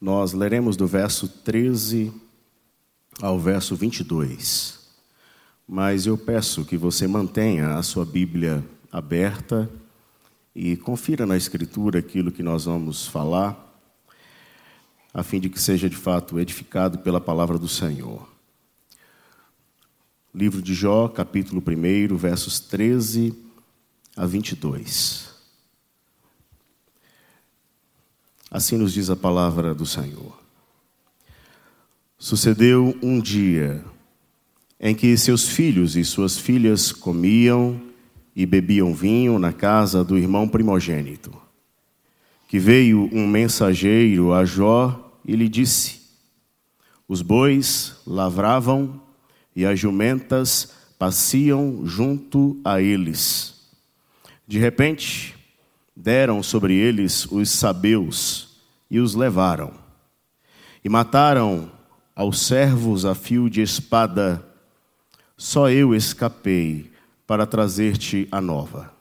Nós leremos do verso 13 ao verso 22. Mas eu peço que você mantenha a sua Bíblia aberta e confira na Escritura aquilo que nós vamos falar, a fim de que seja de fato edificado pela palavra do Senhor. Livro de Jó, capítulo 1, versos 13 a 22. Assim nos diz a palavra do Senhor. Sucedeu um dia em que seus filhos e suas filhas comiam e bebiam vinho na casa do irmão primogênito. Que veio um mensageiro a Jó e lhe disse: Os bois lavravam e as jumentas passeam junto a eles. De repente, deram sobre eles os sabeus e os levaram. E mataram aos servos a fio de espada. Só eu escapei para trazer-te a nova.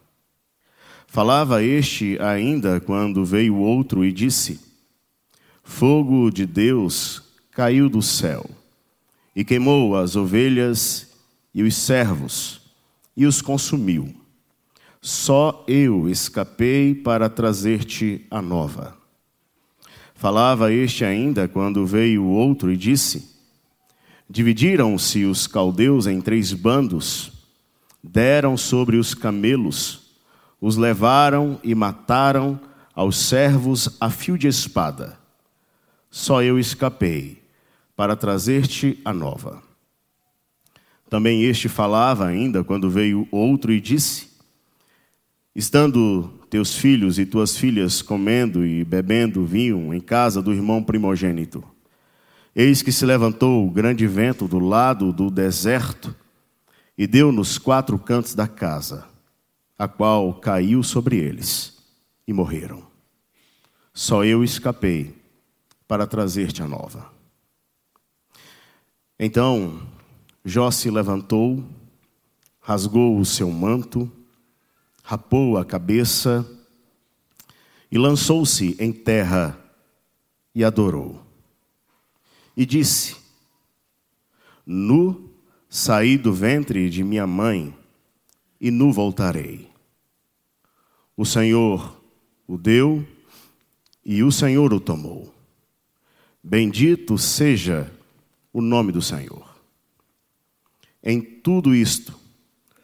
Falava este ainda quando veio outro e disse: Fogo de Deus caiu do céu e queimou as ovelhas e os servos e os consumiu. Só eu escapei para trazer-te a nova. Falava este ainda quando veio o outro e disse: Dividiram-se os caldeus em três bandos, deram sobre os camelos, os levaram e mataram aos servos a fio de espada. Só eu escapei para trazer-te a nova. Também este falava ainda quando veio outro e disse: Estando teus filhos e tuas filhas comendo e bebendo vinho em casa do irmão primogênito, eis que se levantou o grande vento do lado do deserto e deu nos quatro cantos da casa, a qual caiu sobre eles e morreram. Só eu escapei para trazer-te a nova. Então Jó se levantou, rasgou o seu manto, rapou a cabeça e lançou-se em terra e adorou. E disse: Nu saí do ventre de minha mãe e nu voltarei. O Senhor o deu e o Senhor o tomou. Bendito seja o nome do Senhor. Em tudo isto,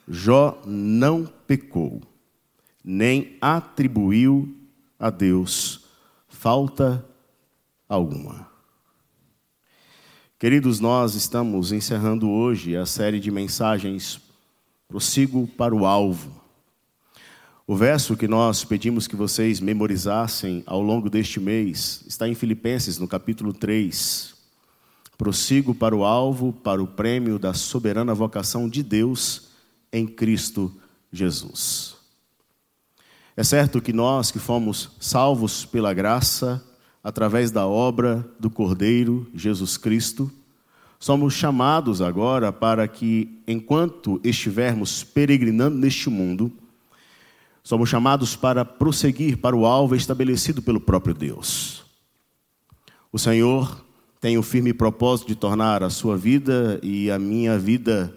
Jó não pecou nem atribuiu a Deus falta alguma. Queridos, nós estamos encerrando hoje a série de mensagens Prossigo para o Alvo. O verso que nós pedimos que vocês memorizassem ao longo deste mês está em Filipenses, no capítulo 3. Prossigo para o alvo, para o prêmio da soberana vocação de Deus em Cristo Jesus. É certo que nós que fomos salvos pela graça, através da obra do Cordeiro Jesus Cristo, somos chamados agora para que, enquanto estivermos peregrinando neste mundo, somos chamados para prosseguir para o alvo estabelecido pelo próprio Deus. O Senhor tem o firme propósito de tornar a sua vida e a minha vida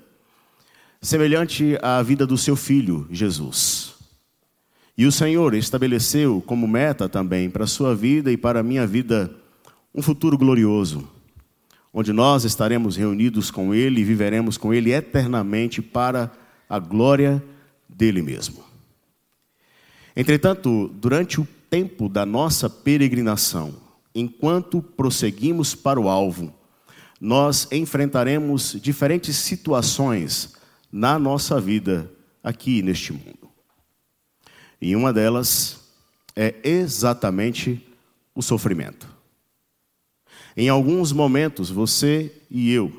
semelhante à vida do seu filho, Jesus. E o Senhor estabeleceu como meta também para a sua vida e para a minha vida um futuro glorioso, onde nós estaremos reunidos com Ele e viveremos com Ele eternamente para a glória dele mesmo. Entretanto, durante o tempo da nossa peregrinação, enquanto prosseguimos para o alvo, nós enfrentaremos diferentes situações na nossa vida aqui neste mundo. E uma delas é exatamente o sofrimento. Em alguns momentos, você e eu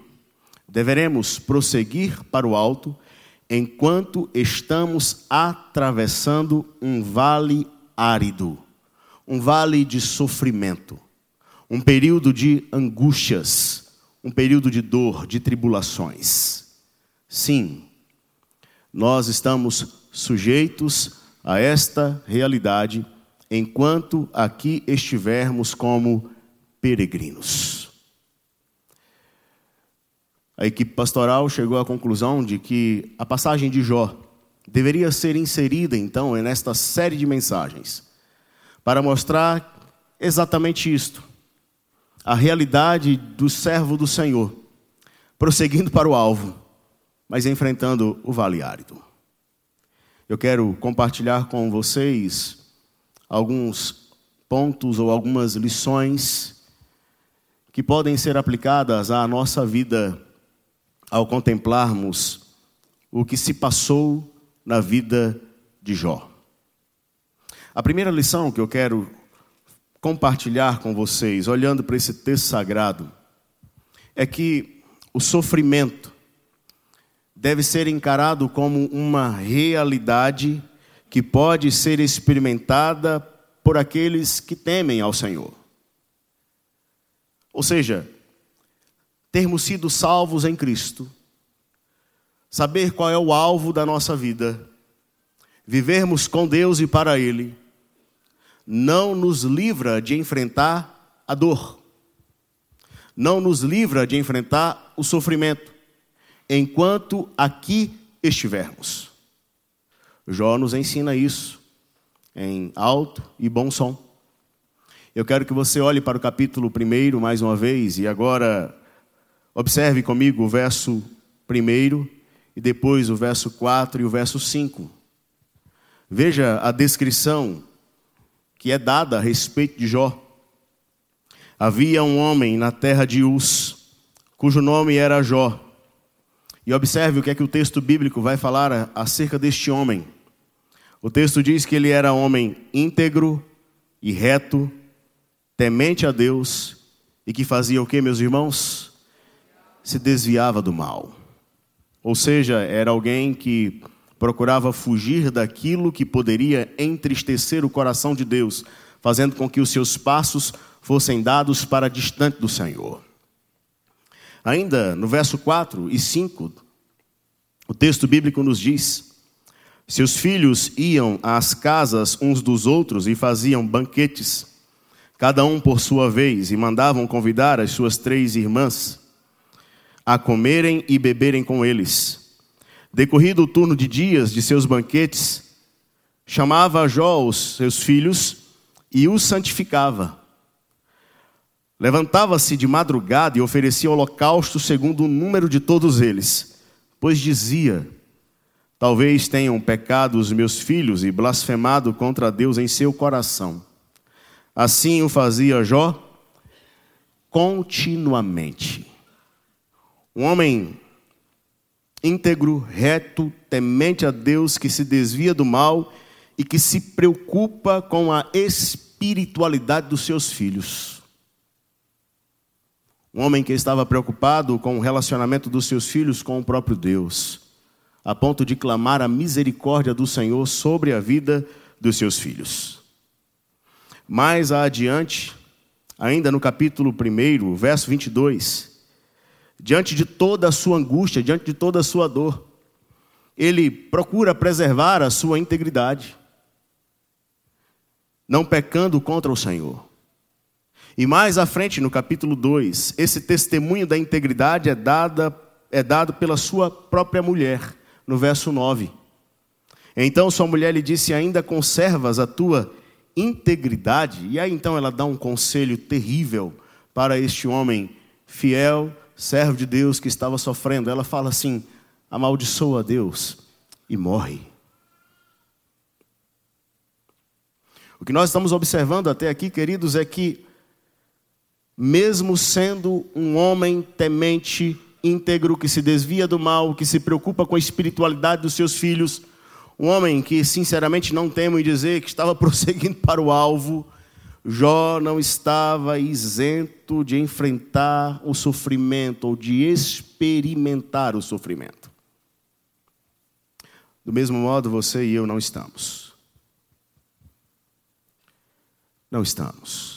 deveremos prosseguir para o alto enquanto estamos atravessando um vale árido, um vale de sofrimento, um período de angústias, um período de dor, de tribulações. Sim, nós estamos sujeitos a esta realidade enquanto aqui estivermos como peregrinos. A equipe pastoral chegou à conclusão de que a passagem de Jó deveria ser inserida, então, nesta série de mensagens, para mostrar exatamente isto: a realidade do servo do Senhor, prosseguindo para o alvo, mas enfrentando o vale árido. Eu quero compartilhar com vocês alguns pontos ou algumas lições que podem ser aplicadas à nossa vida ao contemplarmos o que se passou na vida de Jó. A primeira lição que eu quero compartilhar com vocês, olhando para esse texto sagrado, é que o sofrimento deve ser encarado como uma realidade que pode ser experimentada por aqueles que temem ao Senhor. Ou seja, termos sido salvos em Cristo, saber qual é o alvo da nossa vida, vivermos com Deus e para Ele, não nos livra de enfrentar a dor, não nos livra de enfrentar o sofrimento, enquanto aqui estivermos. Jó nos ensina isso em alto e bom som. Eu quero que você olhe para o capítulo 1 mais uma vez e agora observe comigo o verso 1 e depois o verso 4 e o verso 5. Veja a descrição que é dada a respeito de Jó. Havia um homem na terra de Uz, cujo nome era Jó. E observe o que é que o texto bíblico vai falar acerca deste homem. O texto diz que ele era homem íntegro e reto, temente a Deus e que fazia o que, meus irmãos? Se desviava do mal. Ou seja, era alguém que procurava fugir daquilo que poderia entristecer o coração de Deus, fazendo com que os seus passos fossem dados para distante do Senhor. Ainda no verso 4 e 5, o texto bíblico nos diz: Seus filhos iam às casas uns dos outros e faziam banquetes, cada um por sua vez, e mandavam convidar as suas três irmãs a comerem e beberem com eles. Decorrido o turno de dias de seus banquetes, chamava Jó os seus filhos e os santificava. Levantava-se de madrugada e oferecia holocausto segundo o número de todos eles, pois dizia: Talvez tenham pecado os meus filhos e blasfemado contra Deus em seu coração. Assim o fazia Jó continuamente. Um homem íntegro, reto, temente a Deus, que se desvia do mal e que se preocupa com a espiritualidade dos seus filhos. Um homem que estava preocupado com o relacionamento dos seus filhos com o próprio Deus, a ponto de clamar a misericórdia do Senhor sobre a vida dos seus filhos. Mais adiante, ainda no capítulo 1, verso 22, diante de toda a sua angústia, diante de toda a sua dor, ele procura preservar a sua integridade, não pecando contra o Senhor. E mais à frente, no capítulo 2, esse testemunho da integridade é, dada, é dado pela sua própria mulher, no verso 9. Então sua mulher lhe disse: Ainda conservas a tua integridade? E aí então ela dá um conselho terrível para este homem fiel servo de Deus que estava sofrendo, ela fala assim: amaldiçoa a Deus e morre. O que nós estamos observando até aqui, queridos, é que, mesmo sendo um homem temente, íntegro, que se desvia do mal, que se preocupa com a espiritualidade dos seus filhos, um homem que, sinceramente, não temo em dizer que estava prosseguindo para o alvo, Jó não estava isento de enfrentar o sofrimento ou de experimentar o sofrimento. Do mesmo modo, você e eu não estamos. Não estamos.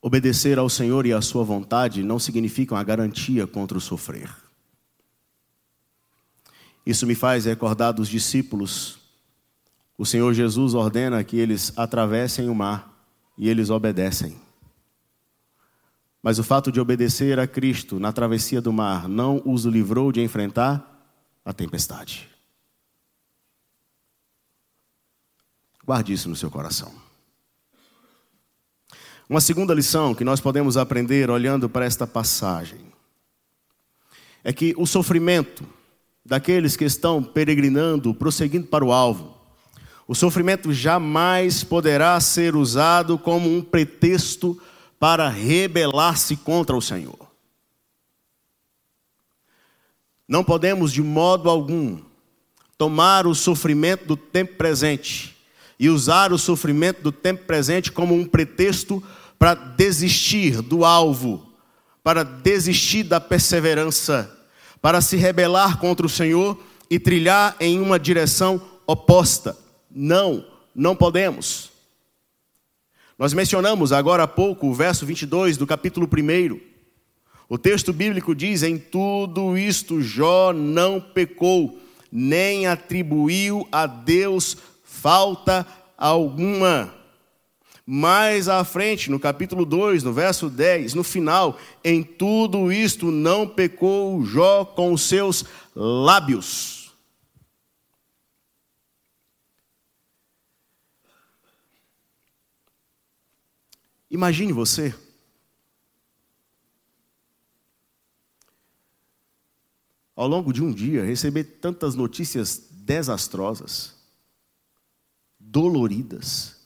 Obedecer ao Senhor e à Sua vontade não significa uma garantia contra o sofrer. Isso me faz recordar dos discípulos o Senhor Jesus ordena que eles atravessem o mar e eles obedecem. Mas o fato de obedecer a Cristo na travessia do mar não os livrou de enfrentar a tempestade. Guarde isso no seu coração. Uma segunda lição que nós podemos aprender olhando para esta passagem é que o sofrimento daqueles que estão peregrinando, prosseguindo para o alvo, o sofrimento jamais poderá ser usado como um pretexto para rebelar-se contra o Senhor. Não podemos, de modo algum, tomar o sofrimento do tempo presente e usar o sofrimento do tempo presente como um pretexto para desistir do alvo, para desistir da perseverança, para se rebelar contra o Senhor e trilhar em uma direção oposta. Não, não podemos. Nós mencionamos agora há pouco o verso 22 do capítulo 1. O texto bíblico diz: Em tudo isto Jó não pecou, nem atribuiu a Deus falta alguma. Mais à frente, no capítulo 2, no verso 10, no final, em tudo isto não pecou Jó com os seus lábios. Imagine você ao longo de um dia, receber tantas notícias desastrosas, doloridas,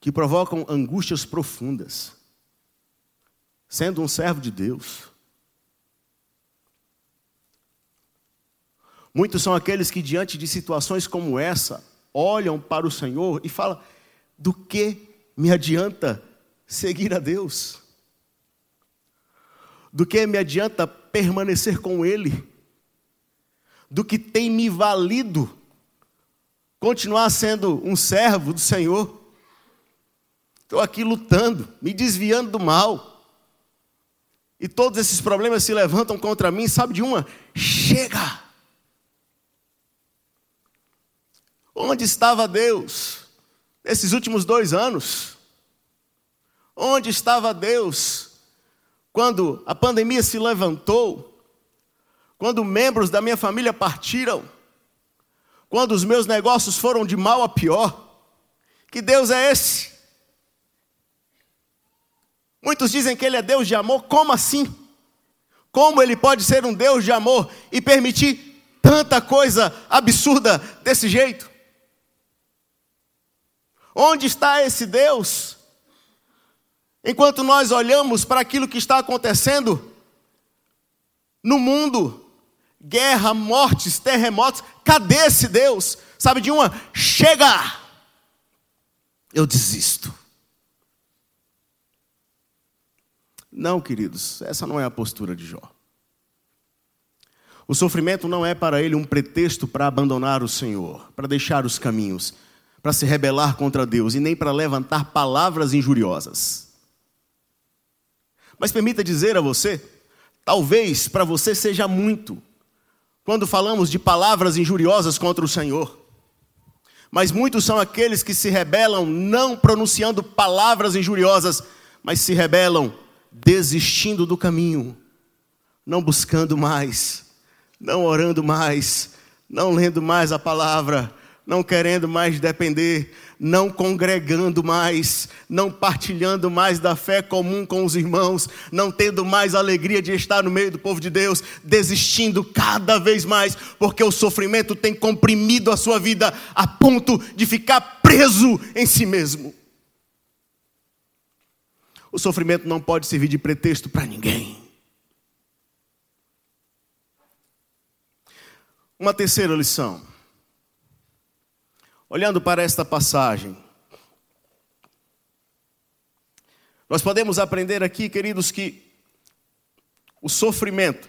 que provocam angústias profundas, sendo um servo de Deus. Muitos são aqueles que, diante de situações como essa, olham para o Senhor e falam: do que me adianta seguir a Deus? do que me adianta permanecer com Ele, do que tem me valido continuar sendo um servo do Senhor. Estou aqui lutando, me desviando do mal. E todos esses problemas se levantam contra mim, sabe de uma? Chega! Onde estava Deus nesses últimos dois anos? Onde estava Deus quando a pandemia se levantou, quando membros da minha família partiram, quando os meus negócios foram de mal a pior. Que Deus é esse? Muitos dizem que Ele é Deus de amor, como assim? Como Ele pode ser um Deus de amor e permitir tanta coisa absurda desse jeito? Onde está esse Deus Enquanto nós olhamos para aquilo que está acontecendo no mundo, guerra, mortes, terremotos, cadê esse Deus? Sabe de uma? Chega! Eu desisto. Não, queridos, essa não é a postura de Jó. O sofrimento não é para ele um pretexto para abandonar o Senhor, para deixar os caminhos, para se rebelar contra Deus e nem para levantar palavras injuriosas. Mas permita dizer a você, talvez para você seja muito, quando falamos de palavras injuriosas contra o Senhor. Mas muitos são aqueles que se rebelam não pronunciando palavras injuriosas, mas se rebelam desistindo do caminho, não buscando mais, não orando mais, não lendo mais a palavra, não querendo mais depender, não congregando mais, não partilhando mais da fé comum com os irmãos, não tendo mais alegria de estar no meio do povo de Deus, desistindo cada vez mais, porque o sofrimento tem comprimido a sua vida a ponto de ficar preso em si mesmo. O sofrimento não pode servir de pretexto para ninguém. Uma terceira lição. Olhando para esta passagem, nós podemos aprender aqui, queridos, que o sofrimento,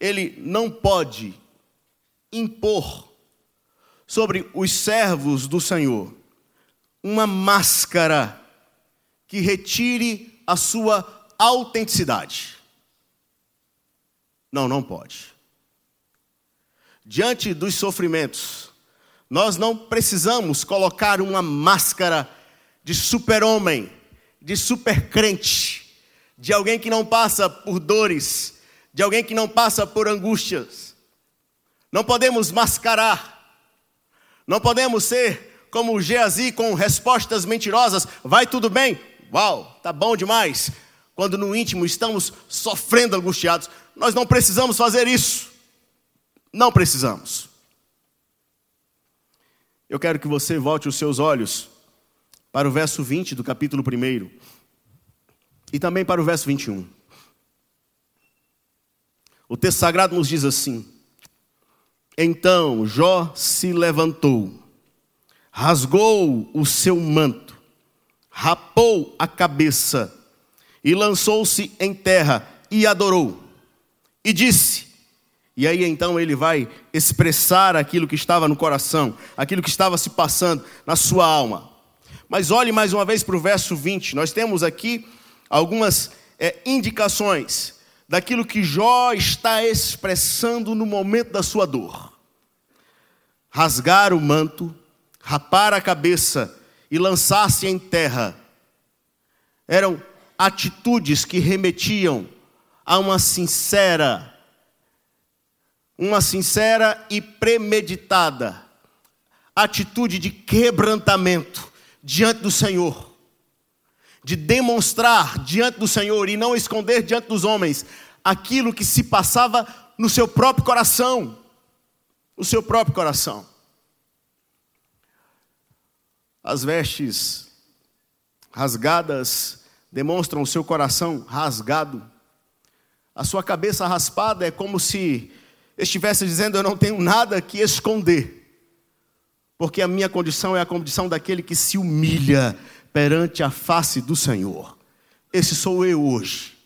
ele não pode impor sobre os servos do Senhor uma máscara que retire a sua autenticidade. Não, não pode diante dos sofrimentos, nós não precisamos colocar uma máscara de super-homem, de super-crente, de alguém que não passa por dores, de alguém que não passa por angústias. Não podemos mascarar, não podemos ser como o Geazi com respostas mentirosas. Vai tudo bem? Uau, tá bom demais. Quando no íntimo estamos sofrendo angustiados, nós não precisamos fazer isso. Não precisamos. Eu quero que você volte os seus olhos para o verso 20 do capítulo 1 e também para o verso 21. O texto sagrado nos diz assim: Então Jó se levantou, rasgou o seu manto, rapou a cabeça e lançou-se em terra e adorou. E disse: e aí então ele vai expressar aquilo que estava no coração, aquilo que estava se passando na sua alma. Mas olhe mais uma vez para o verso 20, nós temos aqui algumas é, indicações daquilo que Jó está expressando no momento da sua dor. Rasgar o manto, rapar a cabeça e lançar-se em terra eram atitudes que remetiam a uma sincera, uma sincera e premeditada atitude de quebrantamento diante do Senhor de demonstrar diante do Senhor e não esconder diante dos homens aquilo que se passava no seu próprio coração. No seu próprio coração. As vestes rasgadas demonstram o seu coração rasgado. A sua cabeça raspada é como se estivesse dizendo: Eu não tenho nada que esconder, porque a minha condição é a condição daquele que se humilha perante a face do Senhor. Esse sou eu hoje.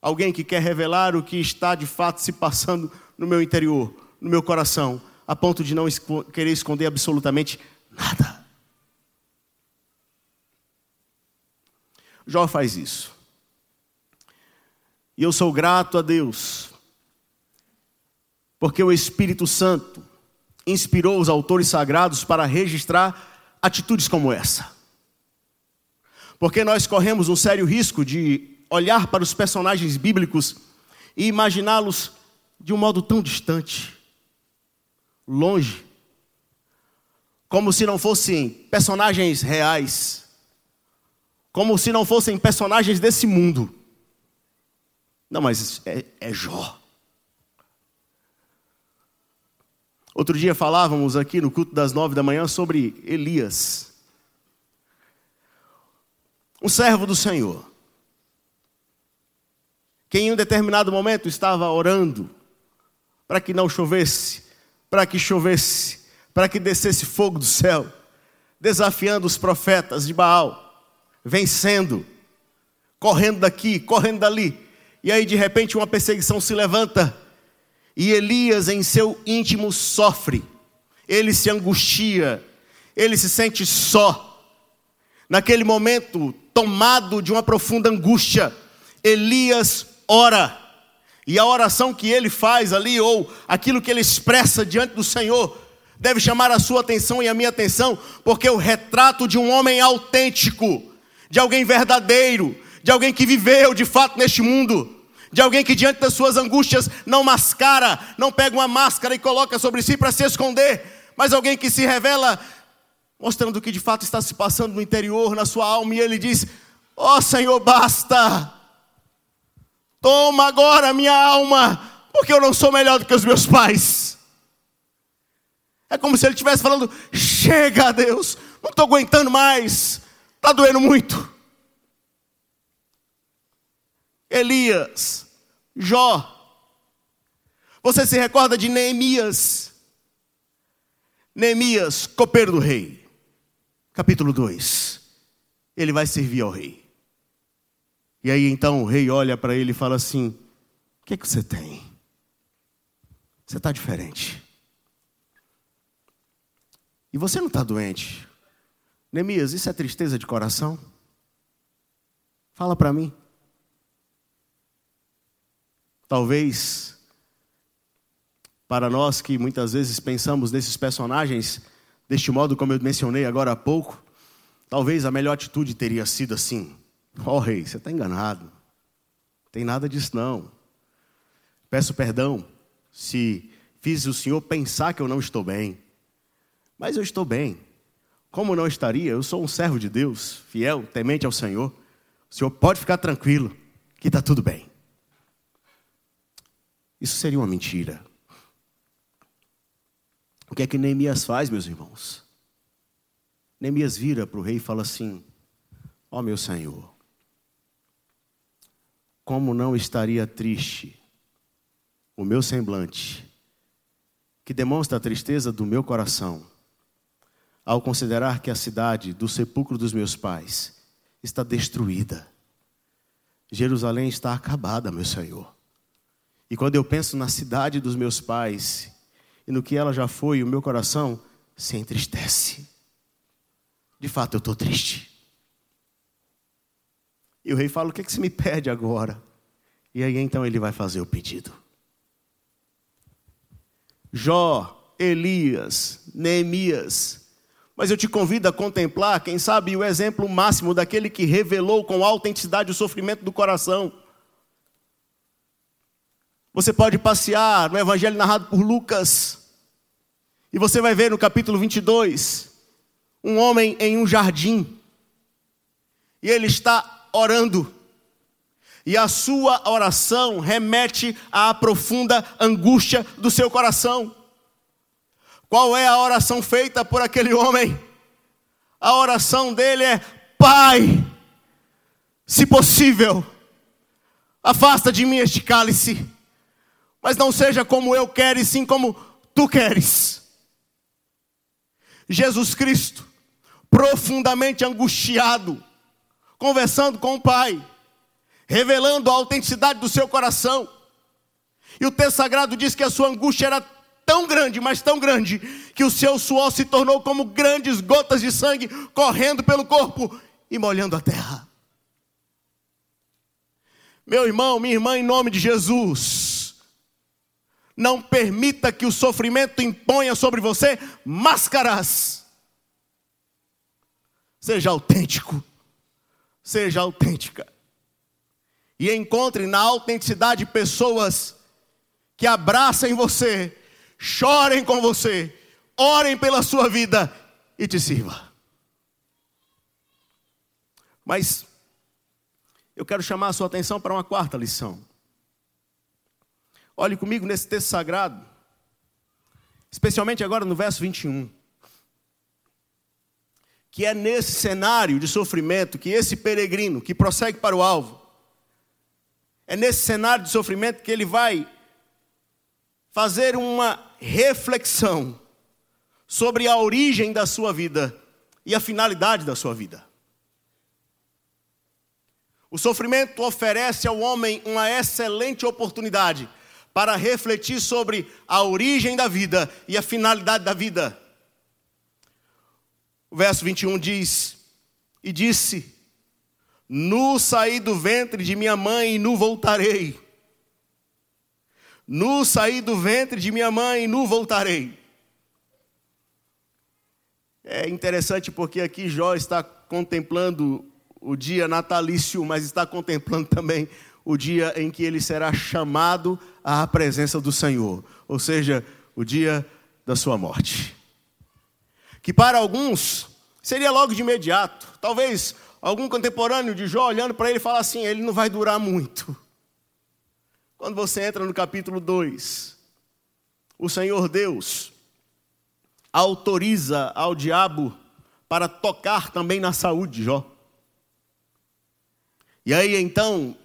Alguém que quer revelar o que está de fato se passando no meu interior, no meu coração, a ponto de não querer esconder absolutamente nada. Jó faz isso. E eu sou grato a Deus, porque o Espírito Santo inspirou os autores sagrados para registrar atitudes como essa. Porque nós corremos um sério risco de olhar para os personagens bíblicos e imaginá-los de um modo tão distante, longe, como se não fossem personagens reais, como se não fossem personagens desse mundo. Não, mas é, é Jó. Outro dia falávamos aqui no culto das nove da manhã sobre Elias um servo do Senhor, que em um determinado momento estava orando para que não chovesse, para que chovesse, para que descesse fogo do céu, desafiando os profetas de Baal, vencendo, correndo daqui, correndo dali. E aí de repente uma perseguição se levanta e Elias em seu íntimo sofre. Ele se angustia, ele se sente só. Naquele momento, tomado de uma profunda angústia, Elias ora. E a oração que ele faz ali, ou aquilo que ele expressa diante do Senhor, deve chamar a sua atenção e a minha atenção, porque é o retrato de um homem autêntico, de alguém verdadeiro, de alguém que viveu de fato neste mundo, de alguém que diante das suas angústias não mascara, não pega uma máscara e coloca sobre si para se esconder, mas alguém que se revela mostrando o que de fato está se passando no interior, na sua alma, e ele diz: Ó oh, Senhor, basta, toma agora minha alma, porque eu não sou melhor do que os meus pais. É como se ele estivesse falando: chega, Deus, não estou aguentando mais, está doendo muito. Elias, Jó, você se recorda de Neemias? Neemias, copeiro do rei capítulo 2. Ele vai servir ao rei. E aí então o rei olha para ele e fala assim: O que é que você tem? Você está diferente. E você não está doente. Neemias, isso é tristeza de coração? Fala para mim. Talvez, para nós que muitas vezes pensamos nesses personagens, deste modo, como eu mencionei agora há pouco, Talvez a melhor atitude teria sido assim: Ó oh, rei, você está enganado. Não tem nada disso não. Peço perdão se fiz o senhor pensar que eu não estou bem. Mas eu estou bem. Como não estaria? Eu sou um servo de Deus, fiel, temente ao Senhor. O senhor pode ficar tranquilo, que está tudo bem. Isso seria uma mentira. O que é que Neemias faz, meus irmãos? Neemias vira para o rei e fala assim: Ó oh, meu senhor, como não estaria triste o meu semblante, que demonstra a tristeza do meu coração, ao considerar que a cidade do sepulcro dos meus pais está destruída. Jerusalém está acabada, meu Senhor. E quando eu penso na cidade dos meus pais e no que ela já foi, o meu coração se entristece. De fato, eu estou triste. E o rei fala: O que, é que você me pede agora? E aí então ele vai fazer o pedido. Jó, Elias, Neemias. Mas eu te convido a contemplar, quem sabe, o exemplo máximo daquele que revelou com autenticidade o sofrimento do coração. Você pode passear no evangelho narrado por Lucas, e você vai ver no capítulo 22, um homem em um jardim, e ele está orando, e a sua oração remete à profunda angústia do seu coração. Qual é a oração feita por aquele homem? A oração dele é: Pai, se possível, afasta de mim este cálice, mas não seja como eu quero, e sim como tu queres. Jesus Cristo, profundamente angustiado, conversando com o Pai, revelando a autenticidade do seu coração. E o texto sagrado diz que a sua angústia era tão grande, mas tão grande, que o seu suor se tornou como grandes gotas de sangue correndo pelo corpo e molhando a terra. Meu irmão, minha irmã, em nome de Jesus, não permita que o sofrimento imponha sobre você máscaras. Seja autêntico, seja autêntica. E encontre na autenticidade pessoas que abracem você chorem com você, orem pela sua vida e te sirva. Mas eu quero chamar a sua atenção para uma quarta lição. Olhe comigo nesse texto sagrado, especialmente agora no verso 21. Que é nesse cenário de sofrimento que esse peregrino que prossegue para o alvo, é nesse cenário de sofrimento que ele vai fazer uma reflexão sobre a origem da sua vida e a finalidade da sua vida. O sofrimento oferece ao homem uma excelente oportunidade para refletir sobre a origem da vida e a finalidade da vida. O verso 21 diz: E disse: Nu saí do ventre de minha mãe e nu voltarei. Nu saí do ventre de minha mãe e nu voltarei. É interessante porque aqui Jó está contemplando o dia natalício, mas está contemplando também o dia em que ele será chamado à presença do Senhor, ou seja, o dia da sua morte. Que para alguns seria logo de imediato. Talvez algum contemporâneo de Jó olhando para ele fala assim: ele não vai durar muito. Quando você entra no capítulo 2, o Senhor Deus autoriza ao diabo para tocar também na saúde de Jó. E aí então,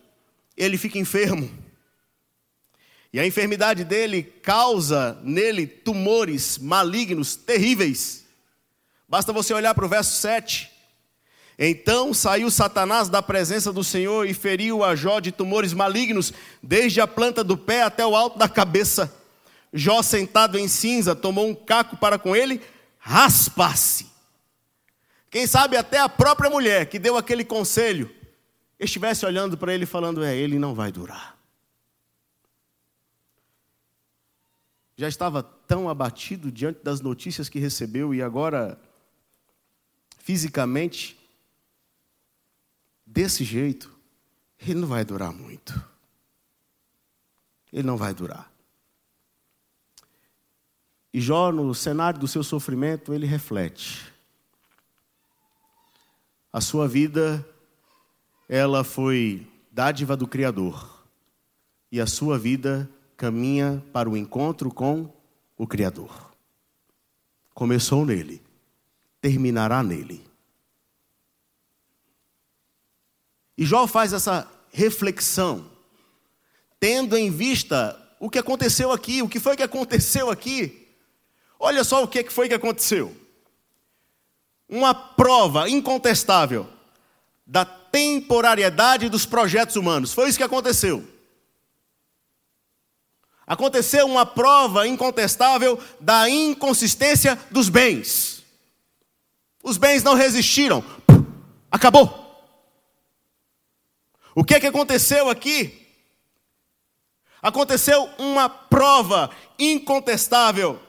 ele fica enfermo. E a enfermidade dele causa nele tumores malignos terríveis. Basta você olhar para o verso 7. Então saiu Satanás da presença do Senhor e feriu a Jó de tumores malignos, desde a planta do pé até o alto da cabeça. Jó, sentado em cinza, tomou um caco para com ele raspa-se. Quem sabe até a própria mulher que deu aquele conselho estivesse olhando para ele falando: É, ele não vai durar. Já estava tão abatido diante das notícias que recebeu e agora fisicamente, desse jeito, ele não vai durar muito. Ele não vai durar. E Jó, no cenário do seu sofrimento, ele reflete. A sua vida, ela foi dádiva do Criador. E a sua vida caminha para o encontro com o Criador. Começou nele, terminará nele. E Jó faz essa reflexão, tendo em vista o que aconteceu aqui, o que foi que aconteceu aqui. Olha só o que foi que aconteceu. Uma prova incontestável da temporariedade dos projetos humanos. Foi isso que aconteceu. Aconteceu uma prova incontestável da inconsistência dos bens. Os bens não resistiram. Acabou. O que, é que aconteceu aqui? Aconteceu uma prova incontestável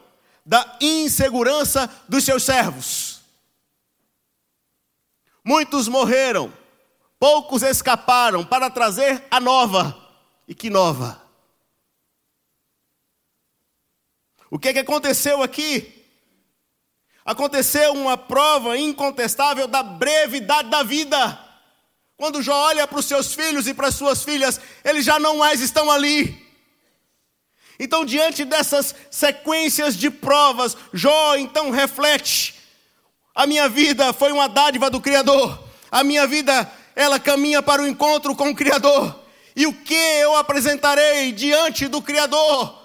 da insegurança dos seus servos. Muitos morreram, poucos escaparam para trazer a nova. E que nova? O que, é que aconteceu aqui? Aconteceu uma prova incontestável da brevidade da vida. Quando Jó olha para os seus filhos e para as suas filhas, eles já não mais estão ali. Então, diante dessas sequências de provas, Jó então reflete: a minha vida foi uma dádiva do Criador, a minha vida ela caminha para o encontro com o Criador, e o que eu apresentarei diante do Criador?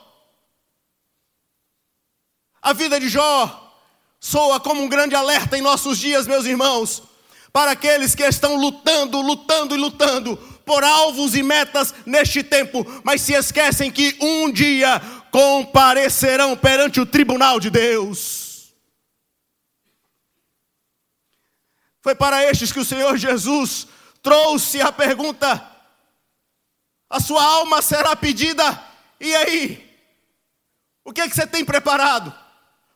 A vida de Jó soa como um grande alerta em nossos dias, meus irmãos para aqueles que estão lutando, lutando e lutando por alvos e metas neste tempo, mas se esquecem que um dia comparecerão perante o tribunal de Deus. Foi para estes que o Senhor Jesus trouxe a pergunta: a sua alma será pedida, e aí? O que, é que você tem preparado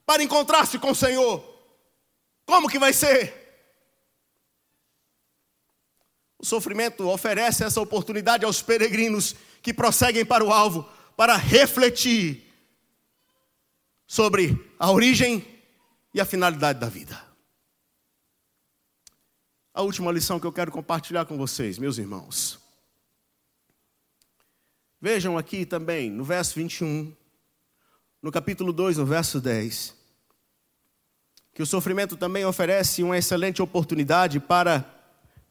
para encontrar-se com o Senhor? Como que vai ser? O sofrimento oferece essa oportunidade aos peregrinos que prosseguem para o alvo para refletir sobre a origem e a finalidade da vida. A última lição que eu quero compartilhar com vocês, meus irmãos. Vejam aqui também, no verso 21, no capítulo 2, no verso 10, que o sofrimento também oferece uma excelente oportunidade para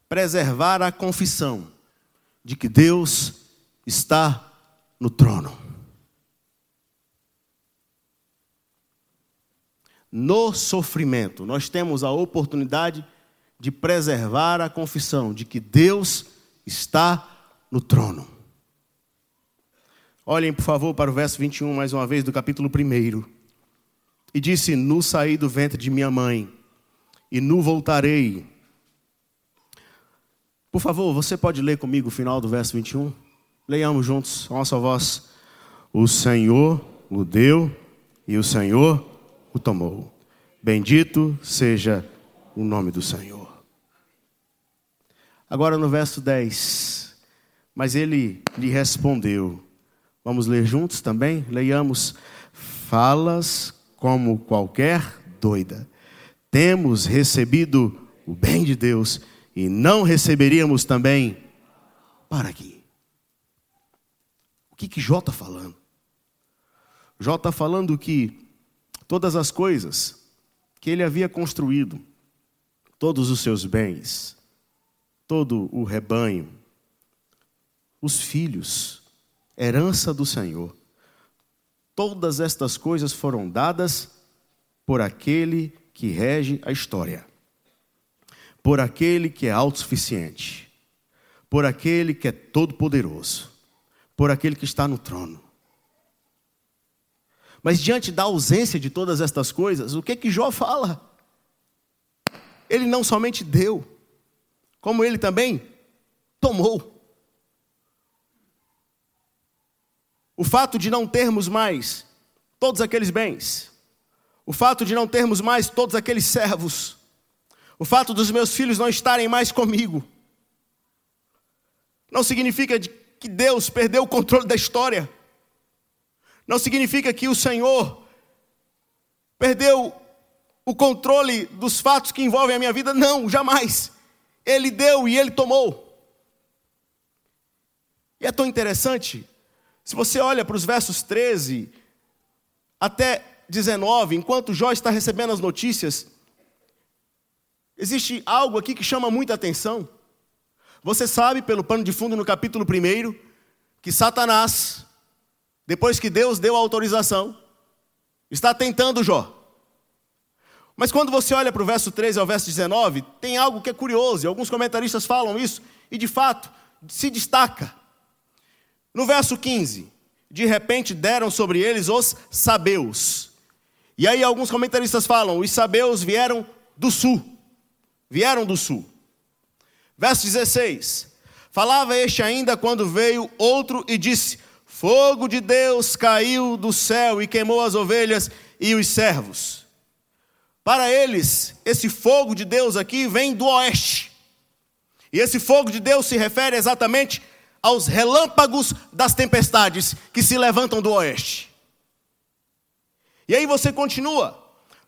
preservar a confissão de que Deus está no trono. No sofrimento, nós temos a oportunidade de preservar a confissão de que Deus está no trono. Olhem, por favor, para o verso 21, mais uma vez, do capítulo 1. E disse: Nu saí do ventre de minha mãe, e nu voltarei por favor, você pode ler comigo o final do verso 21? Leiamos juntos, a nossa voz. O Senhor o deu e o Senhor o tomou. Bendito seja o nome do Senhor. Agora no verso 10. Mas ele lhe respondeu. Vamos ler juntos também? Leiamos. Falas como qualquer doida. Temos recebido o bem de Deus e não receberíamos também para aqui. O que, que Jó está falando? Jó está falando que todas as coisas que ele havia construído, todos os seus bens, todo o rebanho, os filhos, herança do Senhor, todas estas coisas foram dadas por aquele que rege a história por aquele que é autossuficiente, por aquele que é todo-poderoso, por aquele que está no trono. Mas diante da ausência de todas estas coisas, o que que Jó fala? Ele não somente deu, como ele também tomou. O fato de não termos mais todos aqueles bens, o fato de não termos mais todos aqueles servos, O fato dos meus filhos não estarem mais comigo não significa que Deus perdeu o controle da história. Não significa que o Senhor perdeu o controle dos fatos que envolvem a minha vida. Não, jamais. Ele deu e ele tomou. E é tão interessante, se você olha para os versos 13 até 19, enquanto Jó está recebendo as notícias, existe algo aqui que chama muita atenção. Você sabe, pelo pano de fundo no capítulo 1, que Satanás, depois que Deus deu a autorização, está tentando Jó. Mas quando você olha para o verso 13 ao verso 19, tem algo que é curioso, e alguns comentaristas falam isso, e de fato se destaca. No verso 15, de repente deram sobre eles os sabeus. E aí alguns comentaristas falam, os sabeus vieram do sul. Vieram do sul. Verso 16: Falava este ainda quando veio outro e disse: Fogo de Deus caiu do céu e queimou as ovelhas e os servos. Para eles, esse fogo de Deus aqui vem do oeste. E esse fogo de Deus se refere exatamente aos relâmpagos das tempestades que se levantam do oeste. E aí você continua.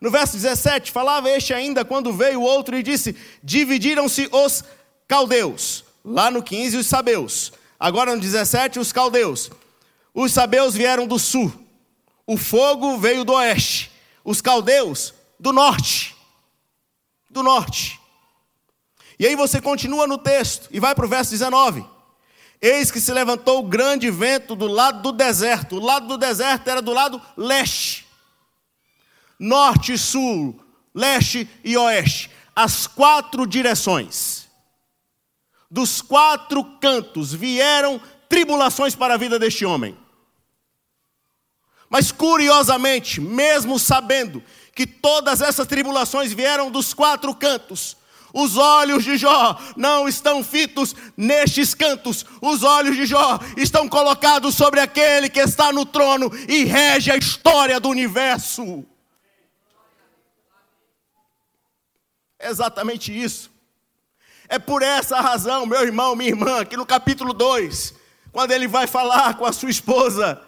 No verso 17, falava este ainda quando veio outro e disse: Dividiram-se os caldeus. Lá no 15, os sabeus. Agora no 17, os caldeus. Os sabeus vieram do sul. O fogo veio do oeste. Os caldeus do norte. Do norte. E aí você continua no texto e vai para o verso 19. Eis que se levantou o grande vento do lado do deserto. O lado do deserto era do lado leste. Norte, sul, leste e oeste. As quatro direções dos quatro cantos vieram tribulações para a vida deste homem. Mas curiosamente, mesmo sabendo que todas essas tribulações vieram dos quatro cantos, os olhos de Jó não estão fitos nestes cantos, os olhos de Jó estão colocados sobre aquele que está no trono e rege a história do universo. É exatamente isso. É por essa razão, meu irmão, minha irmã, que no capítulo 2, quando ele vai falar com a sua esposa,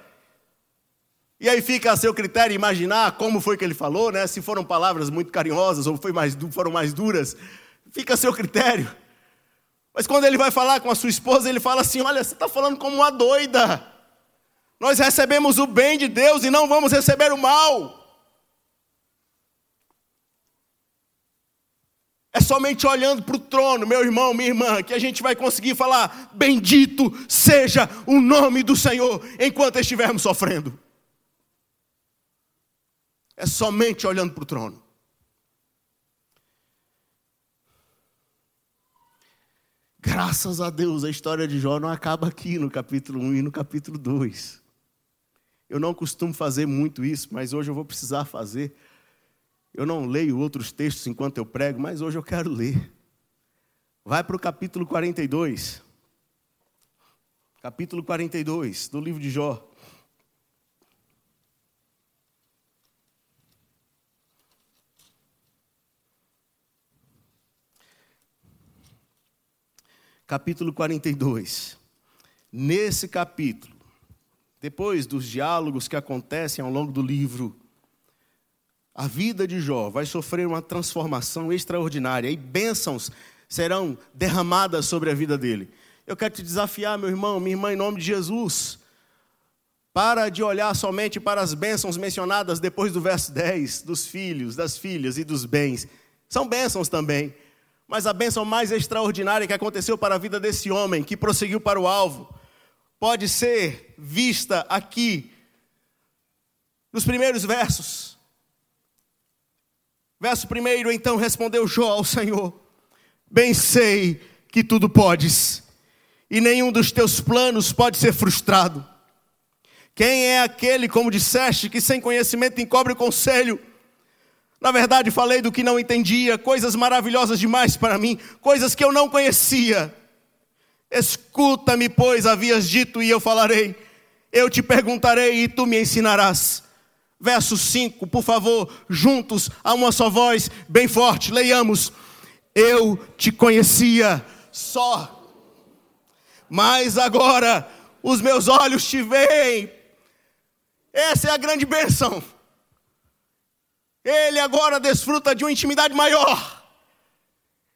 e aí fica a seu critério imaginar como foi que ele falou, né? Se foram palavras muito carinhosas ou mais, foram mais duras, fica a seu critério. Mas quando ele vai falar com a sua esposa, ele fala assim: Olha, você está falando como uma doida. Nós recebemos o bem de Deus e não vamos receber o mal. É somente olhando para o trono, meu irmão, minha irmã, que a gente vai conseguir falar: Bendito seja o nome do Senhor enquanto estivermos sofrendo. É somente olhando para o trono. Graças a Deus, a história de Jó não acaba aqui no capítulo 1 e no capítulo 2. Eu não costumo fazer muito isso, mas hoje eu vou precisar fazer eu não leio outros textos enquanto eu prego, mas hoje eu quero ler. Vai para o capítulo 42. Capítulo 42 do livro de Jó. Capítulo 42. Nesse capítulo, depois dos diálogos que acontecem ao longo do livro, a vida de Jó vai sofrer uma transformação extraordinária e bênçãos serão derramadas sobre a vida dele. Eu quero te desafiar, meu irmão, minha irmã, em nome de Jesus. Para de olhar somente para as bênçãos mencionadas depois do verso 10, dos filhos, das filhas e dos bens. São bênçãos também. Mas a bênção mais extraordinária que aconteceu para a vida desse homem, que prosseguiu para o alvo, pode ser vista aqui, nos primeiros versos. Verso 1: Então respondeu Jó ao Senhor: Bem sei que tudo podes, e nenhum dos teus planos pode ser frustrado. Quem é aquele, como disseste, que sem conhecimento encobre o conselho? Na verdade, falei do que não entendia, coisas maravilhosas demais para mim, coisas que eu não conhecia. Escuta-me, pois, havias dito, e eu falarei. Eu te perguntarei, e tu me ensinarás. Verso 5, por favor, juntos, a uma só voz, bem forte, leiamos. eu te conhecia só. Mas agora os meus olhos te veem. Essa é a grande bênção. Ele agora desfruta de uma intimidade maior.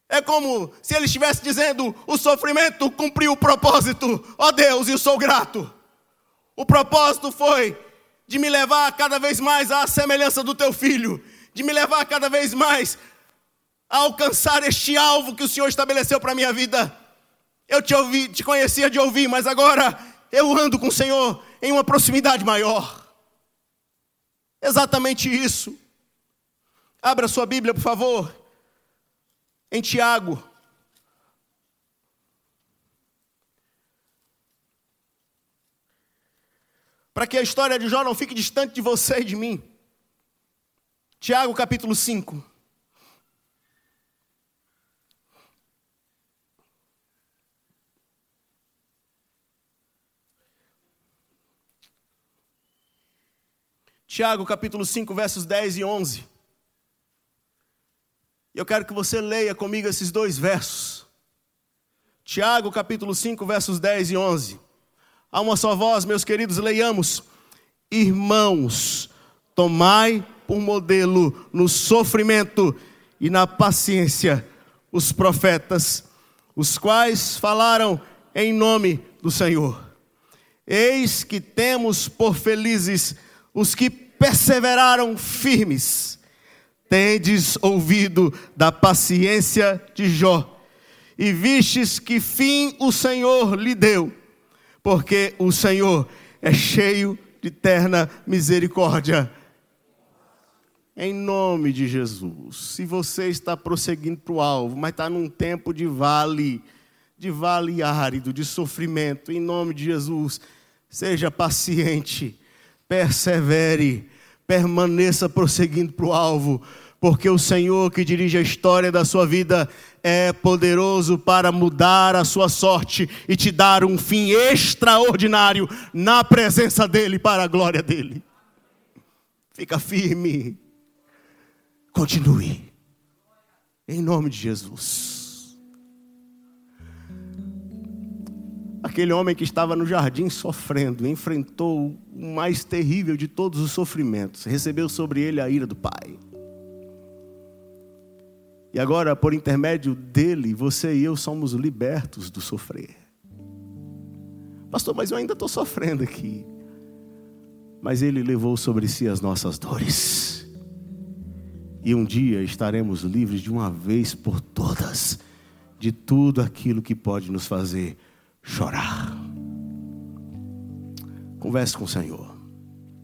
É como se ele estivesse dizendo: o sofrimento cumpriu o propósito, ó oh Deus, eu sou grato. O propósito foi de me levar cada vez mais à semelhança do teu filho, de me levar cada vez mais a alcançar este alvo que o Senhor estabeleceu para a minha vida. Eu te ouvi, te conhecia de ouvir, mas agora eu ando com o Senhor em uma proximidade maior. Exatamente isso. Abra sua Bíblia, por favor, em Tiago. Para que a história de Jó não fique distante de você e de mim. Tiago capítulo 5. Tiago capítulo 5, versos 10 e 11. E eu quero que você leia comigo esses dois versos. Tiago capítulo 5, versos 10 e 11. A uma só voz, meus queridos, leiamos. Irmãos, tomai por modelo no sofrimento e na paciência os profetas, os quais falaram em nome do Senhor. Eis que temos por felizes os que perseveraram firmes. Tendes ouvido da paciência de Jó, e vistes que fim o Senhor lhe deu, porque o Senhor é cheio de terna misericórdia. Em nome de Jesus, se você está prosseguindo para o alvo, mas está num tempo de vale, de vale árido, de sofrimento, em nome de Jesus, seja paciente persevere, permaneça prosseguindo para o alvo, porque o Senhor que dirige a história da sua vida é poderoso para mudar a sua sorte e te dar um fim extraordinário na presença dEle, para a glória dEle. Fica firme, continue, em nome de Jesus. Aquele homem que estava no jardim sofrendo, enfrentou o mais terrível de todos os sofrimentos, recebeu sobre ele a ira do Pai. E agora, por intermédio dele, você e eu somos libertos do sofrer. Pastor, mas eu ainda estou sofrendo aqui. Mas ele levou sobre si as nossas dores. E um dia estaremos livres de uma vez por todas de tudo aquilo que pode nos fazer chorar. Converse com o Senhor.